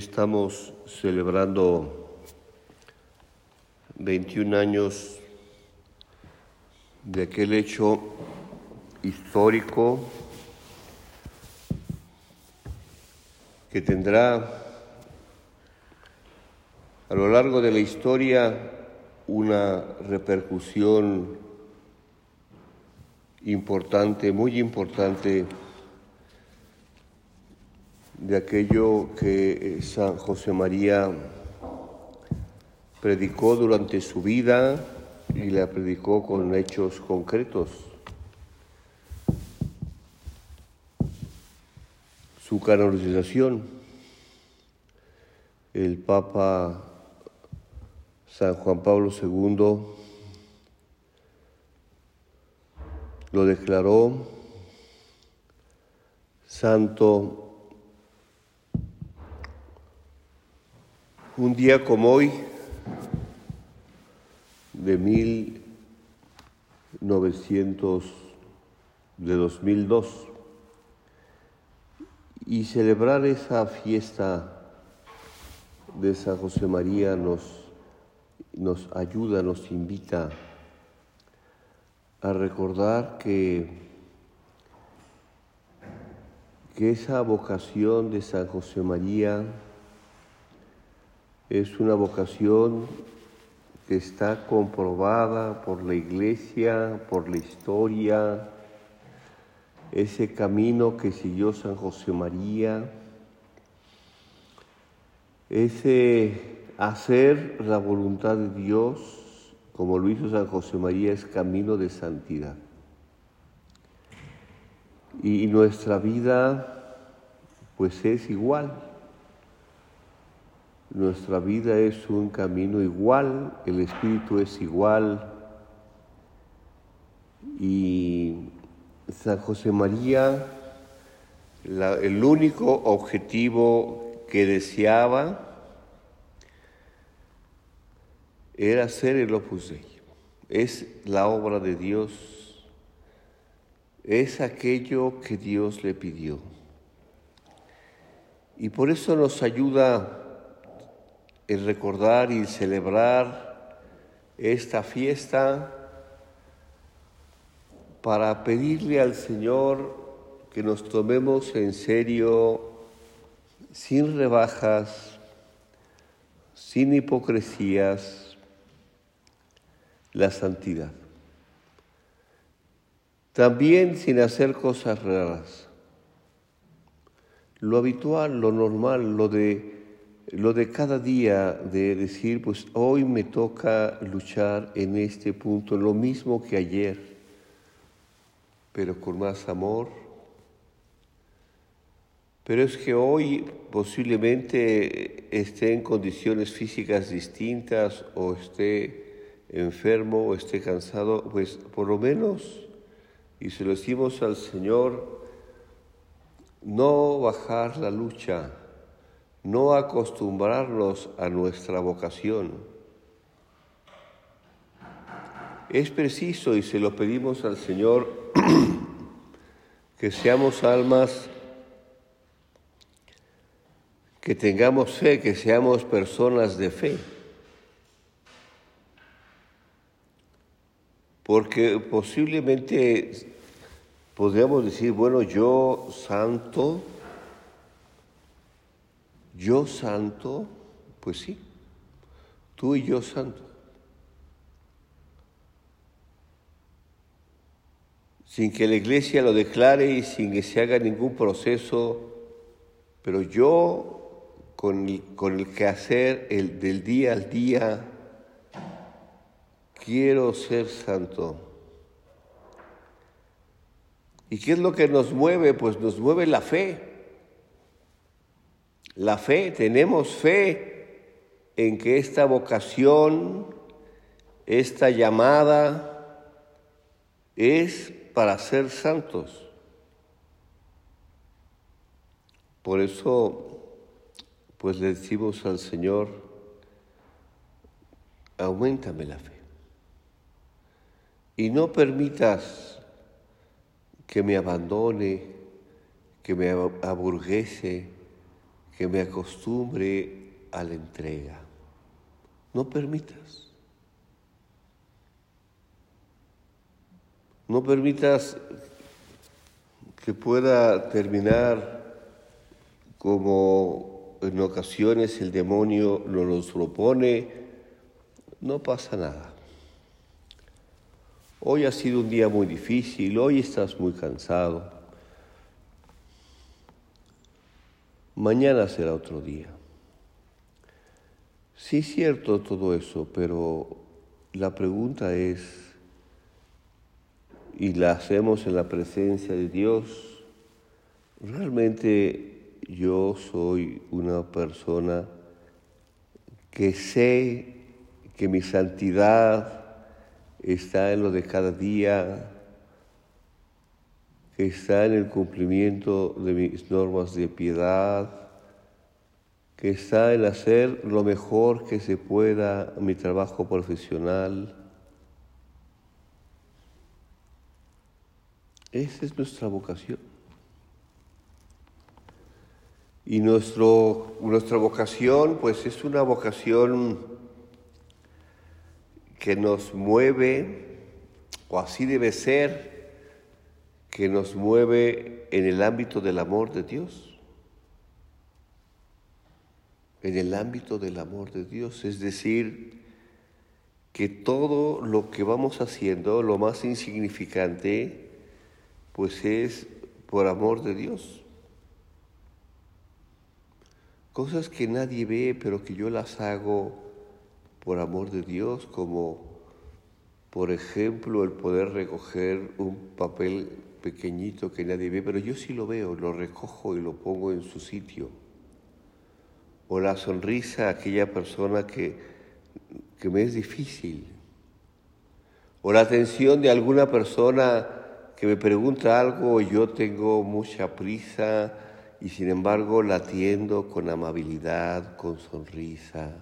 Estamos celebrando 21 años de aquel hecho histórico que tendrá a lo largo de la historia una repercusión importante, muy importante de aquello que eh, San José María predicó durante su vida y la predicó con hechos concretos. Su canonización, el Papa San Juan Pablo II lo declaró santo Un día como hoy, de 1900, de 2002, y celebrar esa fiesta de San José María nos, nos ayuda, nos invita a recordar que, que esa vocación de San José María es una vocación que está comprobada por la iglesia, por la historia, ese camino que siguió San José María, ese hacer la voluntad de Dios, como lo hizo San José María, es camino de santidad. Y nuestra vida, pues es igual nuestra vida es un camino igual, el Espíritu es igual. Y San José María, el único objetivo que deseaba era ser el Opus Dei. Es la obra de Dios, es aquello que Dios le pidió. Y por eso nos ayuda el recordar y celebrar esta fiesta para pedirle al Señor que nos tomemos en serio, sin rebajas, sin hipocresías, la santidad. También sin hacer cosas raras. Lo habitual, lo normal, lo de lo de cada día, de decir, pues hoy me toca luchar en este punto, lo mismo que ayer, pero con más amor. Pero es que hoy posiblemente esté en condiciones físicas distintas o esté enfermo o esté cansado, pues por lo menos, y se lo decimos al Señor, no bajar la lucha no acostumbrarnos a nuestra vocación. Es preciso, y se lo pedimos al Señor, que seamos almas, que tengamos fe, que seamos personas de fe. Porque posiblemente podríamos decir, bueno, yo santo, yo santo, pues sí, tú y yo santo. Sin que la iglesia lo declare y sin que se haga ningún proceso Pero yo, con el, con el quehacer el, del día al día, quiero ser santo. ¿Y qué es lo que nos mueve? Pues nos mueve la fe. La fe, tenemos fe en que esta vocación, esta llamada, es para ser santos. Por eso, pues le decimos al Señor, aumentame la fe. Y no permitas que me abandone, que me aburguese, que me acostumbre a la entrega. No permitas. No permitas que pueda terminar como en ocasiones el demonio nos propone, no pasa nada. Hoy ha sido un día muy difícil, hoy estás muy cansado. Mañana será otro día. Sí es cierto todo eso, pero la pregunta es, y la hacemos en la presencia de Dios, ¿realmente yo soy una persona que sé que mi santidad está en lo de cada día, que está en el cumplimiento de mis normas de piedad, que está en hacer lo mejor que se pueda mi trabajo profesional. Esa es nuestra vocación. Y nuestro, nuestra vocación, pues es una vocación que nos mueve, o así debe ser, que nos mueve en el ámbito del amor de Dios. En el ámbito del amor de Dios, es decir, que todo lo que vamos haciendo, lo más insignificante, pues es por amor de Dios. Cosas que nadie ve, pero que yo las hago por amor de Dios, como por ejemplo el poder recoger un papel pequeñito que nadie ve, pero yo sí lo veo, lo recojo y lo pongo en su sitio. O la sonrisa a aquella persona que, que me es difícil. O la atención de alguna persona que me pregunta algo y yo tengo mucha prisa y sin embargo la atiendo con amabilidad, con sonrisa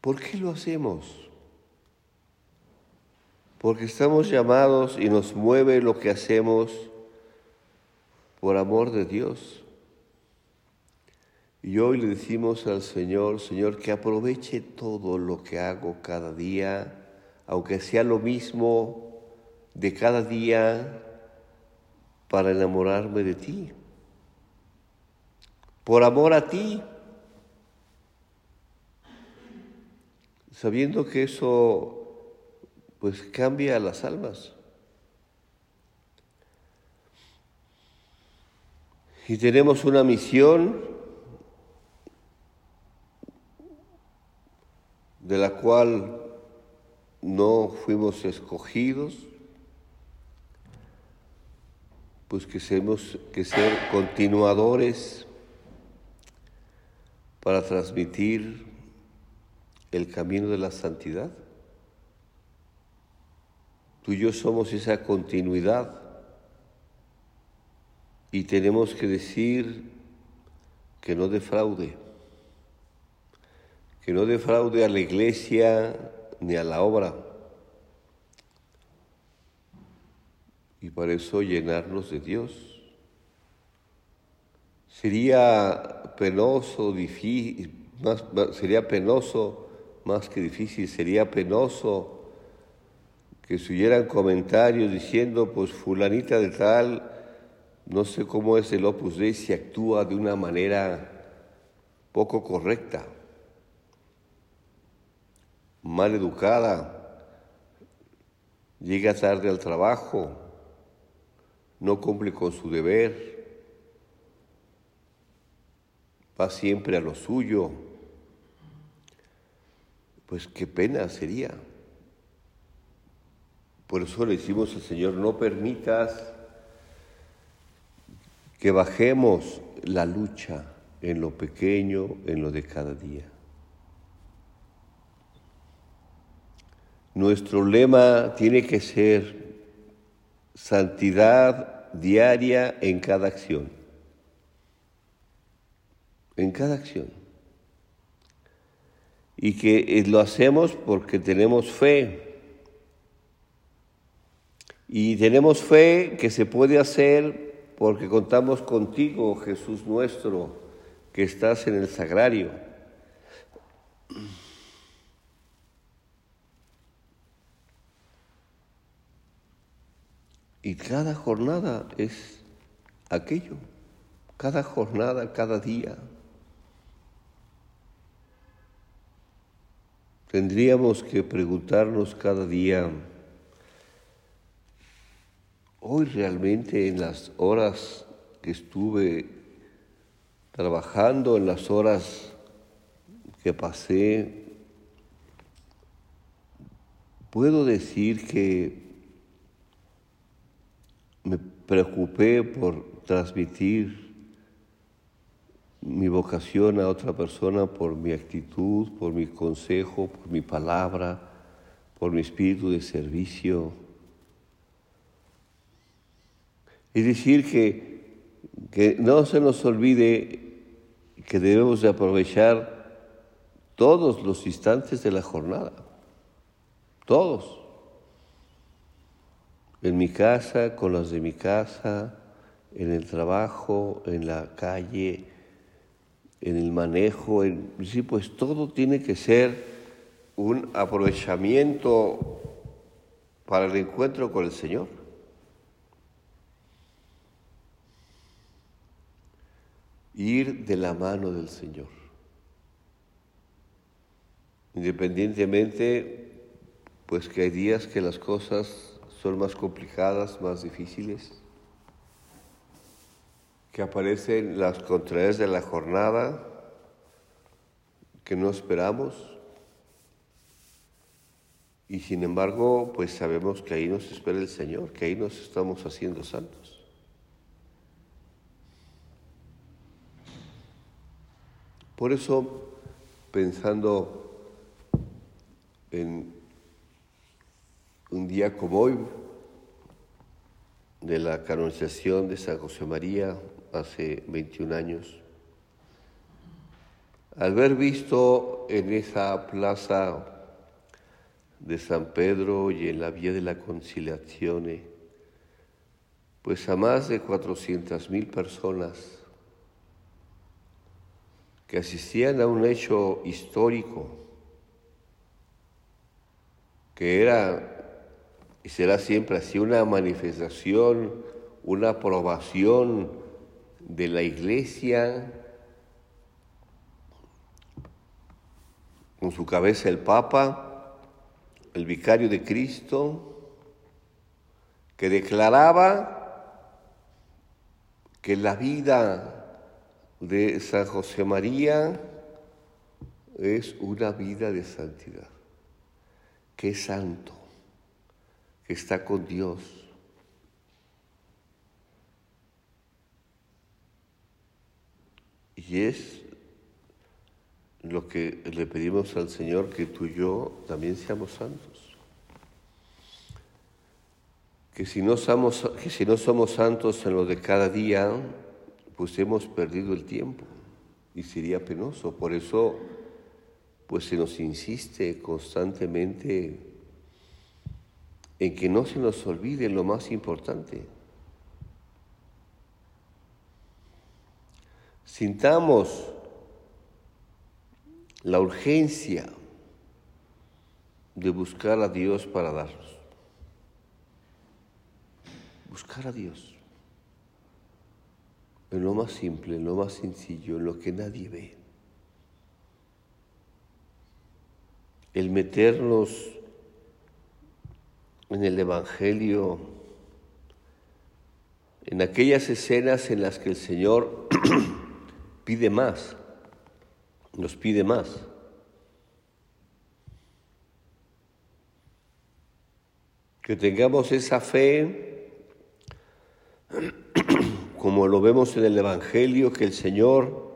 ¿Por qué lo hacemos? Porque estamos llamados y nos mueve lo que hacemos por amor de Dios. Y hoy le decimos al Señor, Señor, que aproveche todo lo que hago cada día, aunque sea lo mismo de cada día, para enamorarme de ti. Por amor a ti. sabiendo que eso pues cambia a las almas. Y tenemos una misión de la cual no fuimos escogidos, pues que tenemos que ser continuadores para transmitir el camino de la santidad. Tú y yo somos esa continuidad y tenemos que decir que no defraude, que no defraude a la iglesia ni a la obra. Y para eso llenarnos de Dios. Sería penoso, difícil, más, sería penoso más que difícil, sería penoso que se hubieran comentarios diciendo, pues fulanita de tal, no sé cómo es el Opus Dei si actúa de una manera poco correcta, mal educada, llega tarde al trabajo, no cumple con su deber, va siempre a lo suyo, pues qué pena sería. Por eso le decimos al Señor, no permitas que bajemos la lucha en lo pequeño, en lo de cada día. Nuestro lema tiene que ser santidad diaria en cada acción. En cada acción. Y que lo hacemos porque tenemos fe y tenemos fe que se puede hacer porque contamos contigo, Jesús nuestro, que estás en el sagrario. Y cada jornada es aquello, cada jornada, cada día. Tendríamos que preguntarnos cada día, Hoy realmente en las horas que estuve trabajando, en las horas que pasé, puedo decir que me preocupé por transmitir mi vocación a otra persona por mi actitud, por mi consejo, por mi palabra, por mi espíritu de servicio es decir, que, que no se nos olvide que debemos de aprovechar todos los instantes de la jornada, todos. En mi casa, con los de mi casa, en el trabajo, en la calle, en el manejo, en, sí, pues todo tiene que ser un aprovechamiento para el encuentro con el Señor. Ir de la mano del Señor. Independientemente, pues que hay días que las cosas son más complicadas, más difíciles, que aparecen las contrariedades de la jornada que no esperamos, y sin embargo, pues sabemos que ahí nos espera el Señor, que ahí nos estamos haciendo santos. Por eso, pensando en un día como hoy, de la canonización de San José María hace 21 años, al haber visto en esa plaza de San Pedro y en la vía de la conciliación, pues a más de 400 mil personas que asistían a un hecho histórico que era y será siempre así una manifestación, una aprobación de la iglesia, con su cabeza el Papa, el vicario de Cristo, que declaraba que la vida de San José María es una vida de santidad, que es santo, que está con Dios. Y es lo que le pedimos al Señor, que tú y yo también seamos santos. Que si no somos, que si no somos santos en lo de cada día, pues hemos perdido el tiempo y sería penoso. Por eso, pues se nos insiste constantemente en que no se nos olvide lo más importante. Sintamos la urgencia de buscar a Dios para darnos. Buscar a Dios en lo más simple, en lo más sencillo, en lo que nadie ve. El meternos en el Evangelio, en aquellas escenas en las que el Señor pide más, nos pide más. Que tengamos esa fe, como lo vemos en el Evangelio, que el Señor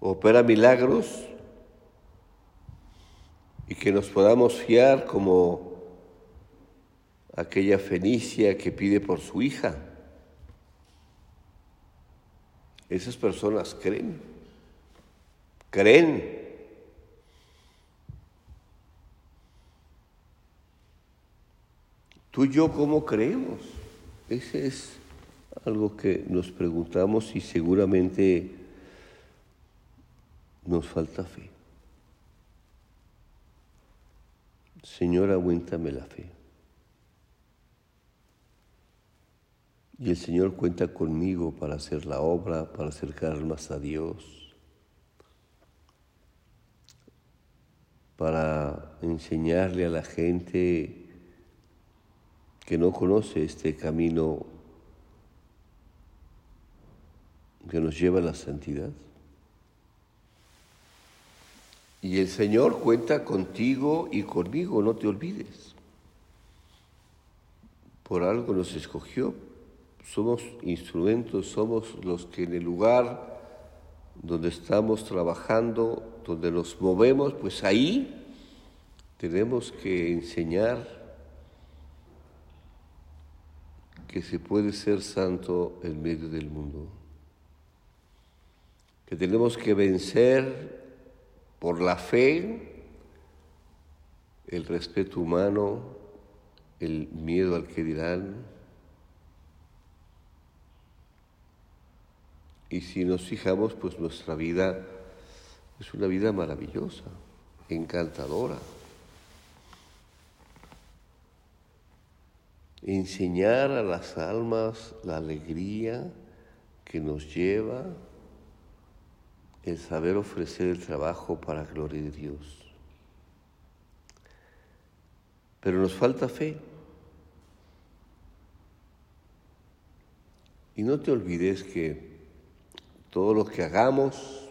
opera milagros y que nos podamos fiar como aquella fenicia que pide por su hija. Esas personas creen, creen. Tú y yo, ¿cómo creemos? Ese es algo que nos preguntamos y seguramente nos falta fe. Señor, aguéntame la fe. Y el Señor cuenta conmigo para hacer la obra, para acercar más a Dios, para enseñarle a la gente que no conoce este camino que nos lleva a la santidad. Y el Señor cuenta contigo y conmigo, no te olvides. Por algo nos escogió. Somos instrumentos, somos los que en el lugar donde estamos trabajando, donde nos movemos, pues ahí tenemos que enseñar que se puede ser santo en medio del mundo, que tenemos que vencer por la fe, el respeto humano, el miedo al que dirán. Y si nos fijamos, pues nuestra vida es una vida maravillosa, encantadora. Enseñar a las almas la alegría que nos lleva el saber ofrecer el trabajo para gloria de Dios. Pero nos falta fe. Y no te olvides que todo lo que hagamos,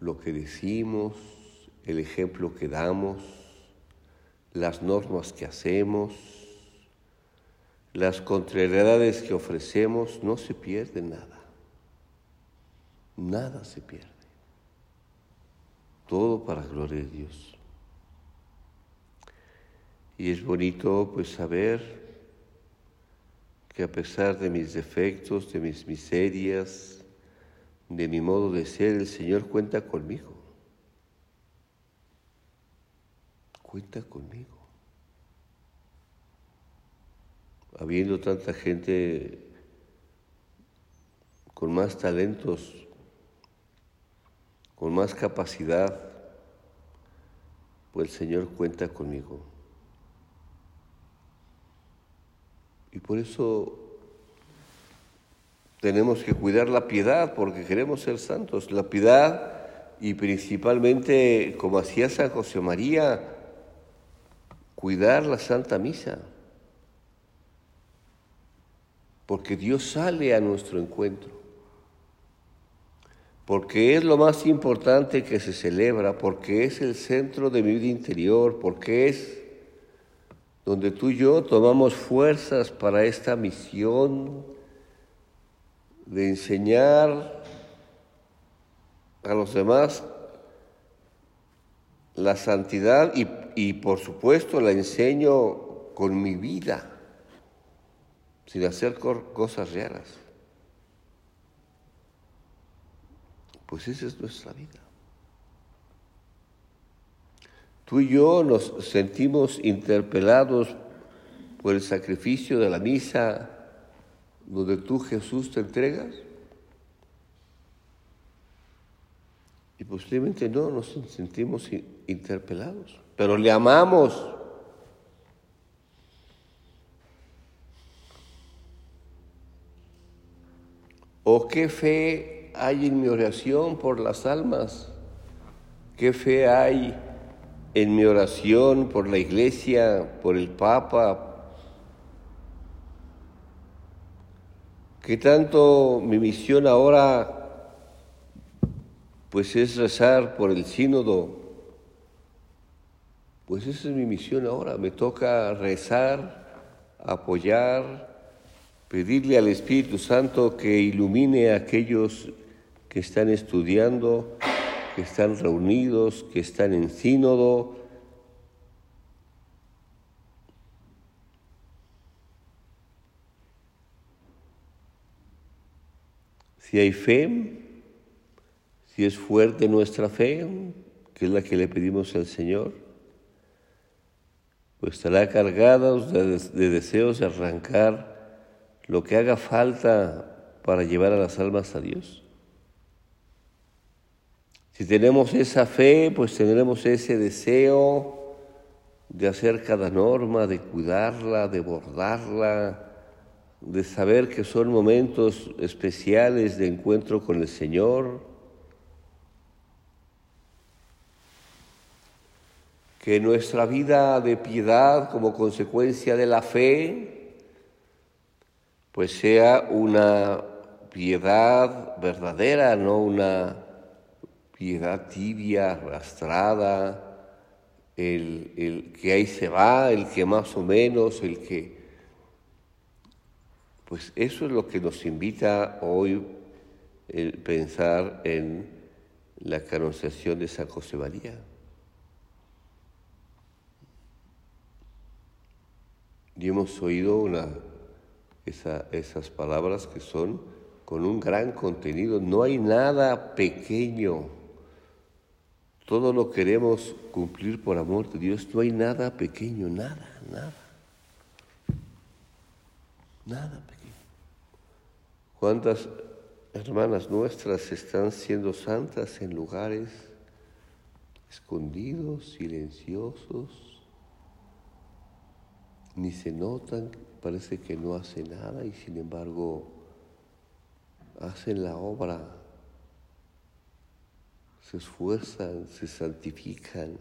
lo que decimos, el ejemplo que damos, las normas que hacemos, las contrariedades que ofrecemos, no se pierde nada nada se pierde. Todo para gloria de Dios. Y es bonito pues saber que a pesar de mis defectos, de mis miserias, de mi modo de ser, el Señor cuenta conmigo. Cuenta conmigo. Habiendo tanta gente con más talentos con más capacidad, pues el Señor cuenta conmigo. Y por eso tenemos que cuidar la piedad, porque queremos ser santos. La piedad y principalmente, como hacía San José María, cuidar la Santa Misa. Porque Dios sale a nuestro encuentro porque es lo más importante que se celebra, porque es el centro de mi vida interior, porque es donde tú y yo tomamos fuerzas para esta misión de enseñar a los demás la santidad y, y por supuesto la enseño con mi vida, sin hacer cosas raras. Pues esa es nuestra vida. Tú y yo nos sentimos interpelados por el sacrificio de la misa donde tú Jesús te entregas. Y posiblemente no nos sentimos interpelados, pero le amamos. ¿O qué fe hay en mi oración por las almas? ¿Qué fe hay en mi oración por la iglesia, por el Papa? ¿Qué tanto mi misión ahora pues es rezar por el sínodo. Pues esa es mi misión ahora. Me toca rezar, apoyar, pedirle al Espíritu Santo que ilumine a aquellos que están estudiando, que están reunidos, que están en sínodo. Si hay fe, si es fuerte nuestra fe, que es la que le pedimos al Señor, pues estará cargada de, de deseos de arrancar lo que haga falta para llevar a las almas a Dios. Si tenemos esa fe, pues tendremos ese deseo de hacer cada norma, de cuidarla, de bordarla, de saber que son momentos especiales de encuentro con el Señor, que nuestra vida de piedad como consecuencia de la fe, pues sea una piedad verdadera, no una piedad tibia, arrastrada, el, el, que ahí se va, el que más o menos, el que... Pues eso es lo que nos invita hoy el pensar en la canonización de San José María. Y hemos oído una, esas palabras que son con un gran contenido. No hay nada pequeño. Todo lo queremos cumplir por amor de Dios. No hay nada pequeño, nada, nada. Nada pequeño. ¿Cuántas hermanas nuestras están siendo santas en lugares escondidos, silenciosos? ni se notan, parece que no hace nada y sin embargo hacen la obra, se esfuerzan, se santifican.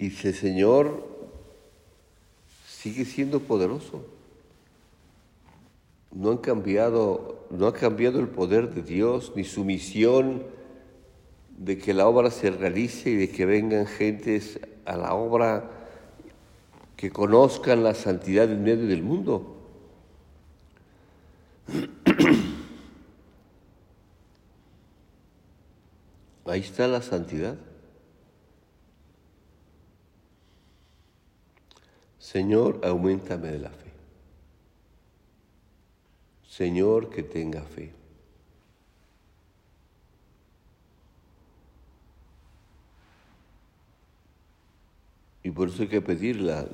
Y el Señor sigue siendo poderoso no han cambiado, no ha cambiado el poder de Dios ni su misión de que la obra se realice y de que vengan gentes a la obra que conozcan la santidad en medio del mundo. Ahí está la santidad. Señor, aumentame de la fe. Señor, que tenga fe. Y por eso hay que pedirla,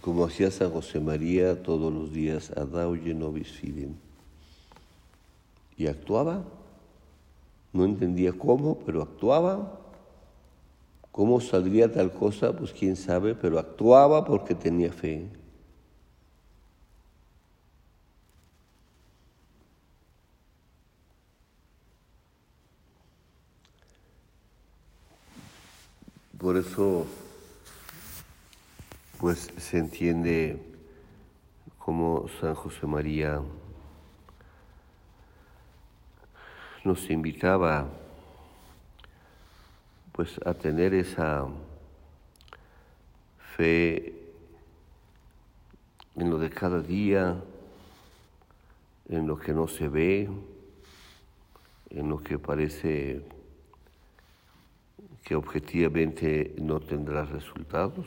como hacía San José María todos los días, adauye nobis fidem. Y actuaba, no entendía cómo, pero actuaba. ¿Cómo saldría tal cosa? Pues quién sabe, pero actuaba porque tenía fe. Por eso, pues se entiende como San José María nos invitaba pues a tener esa fe en lo de cada día, en lo que no se ve, en lo que parece que objetivamente no tendrá resultados.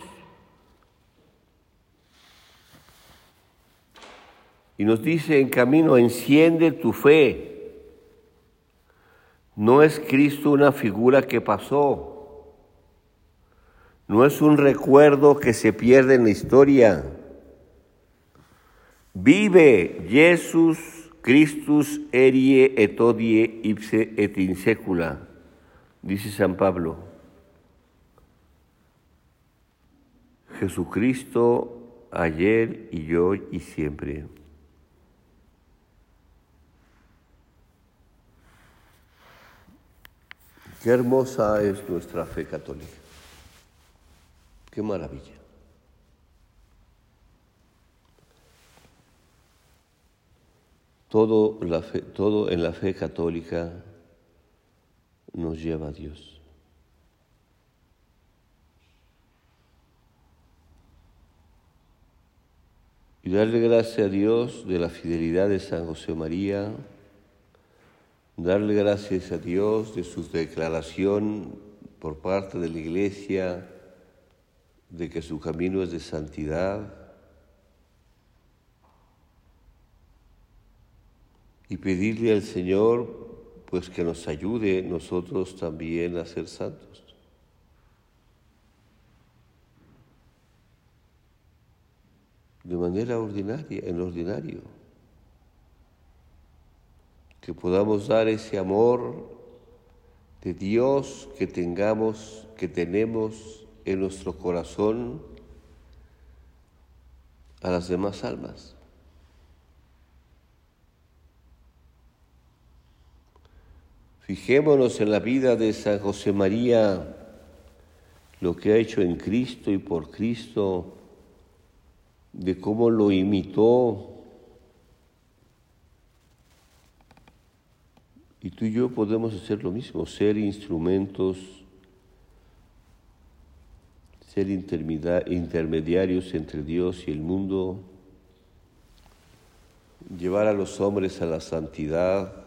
Y nos dice en camino, enciende tu fe. No es Cristo una figura que pasó, no es un recuerdo que se pierde en la historia. Vive Jesús Christus erie et odie ipse et in secula Dice San Pablo, Jesucristo ayer y hoy y siempre. Qué hermosa es nuestra fe católica. Qué maravilla. Todo en la fe católica nos lleva a Dios. Y darle gracias a Dios de la fidelidad de San José María, darle gracias a Dios de su declaración por parte de la Iglesia de que su camino es de santidad y pedirle al Señor pues que nos ayude nosotros también a ser santos. De manera ordinaria, en ordinario. Que podamos dar ese amor de Dios que tengamos, que tenemos en nuestro corazón a las demás almas. Fijémonos en la vida de San José María, lo que ha hecho en Cristo y por Cristo, de cómo lo imitó. Y tú y yo podemos hacer lo mismo, ser instrumentos, ser intermediarios entre Dios y el mundo, llevar a los hombres a la santidad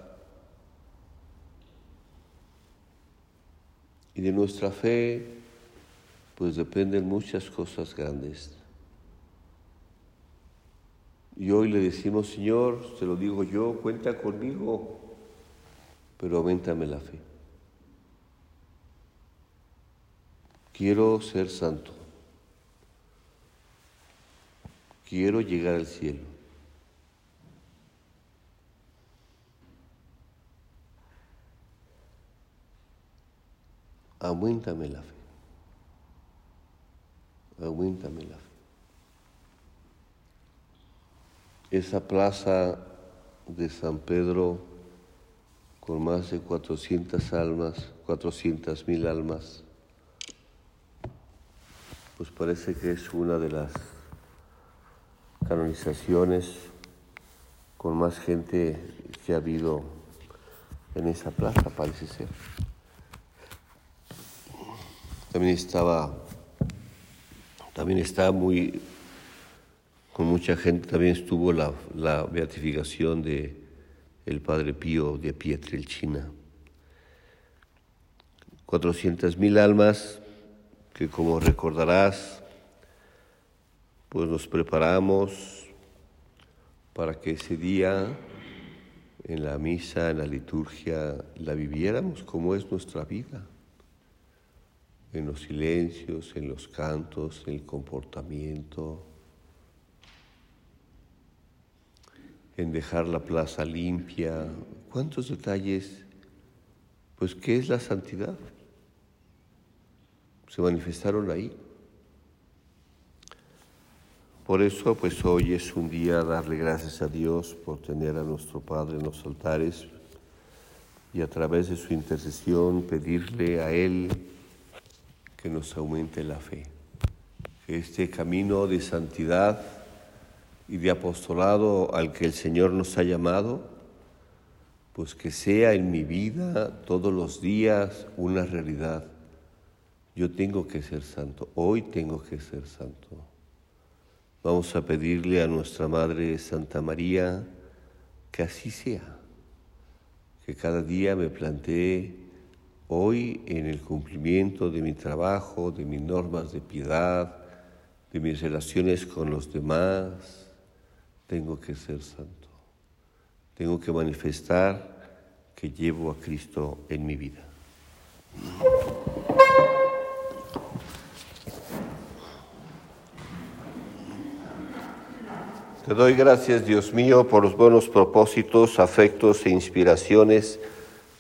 Y de nuestra fe, pues dependen muchas cosas grandes. Y hoy le decimos, Señor, te lo digo yo, cuenta conmigo, pero aumentame la fe. Quiero ser santo. Quiero llegar al cielo. Aumentame la fe. Aumentame la fe. Esa plaza de San Pedro con más de 400 almas, 400 mil almas, pues parece que es una de las canonizaciones con más gente que ha habido en esa plaza, parece ser también estaba, también está muy, con mucha gente, también estuvo la, la beatificación de el Padre Pío de Pietrelcina. 400 mil almas que como recordarás, pues nos preparamos para que ese día en la misa, en la liturgia, la viviéramos como es nuestra vida en los silencios, en los cantos, en el comportamiento, en dejar la plaza limpia. ¿Cuántos detalles? Pues, ¿qué es la santidad? Se manifestaron ahí. Por eso, pues hoy es un día darle gracias a Dios por tener a nuestro Padre en los altares y a través de su intercesión pedirle a Él que nos aumente la fe. Que este camino de santidad y de apostolado al que el Señor nos ha llamado, pues que sea en mi vida todos los días una realidad. Yo tengo que ser santo, hoy tengo que ser santo. Vamos a pedirle a nuestra Madre Santa María que así sea, que cada día me plantee Hoy, en el cumplimiento de mi trabajo, de mis normas de piedad, de mis relaciones con los demás, tengo que ser santo. Tengo que manifestar que llevo a Cristo en mi vida. Te doy gracias, Dios mío, por los buenos propósitos, afectos e inspiraciones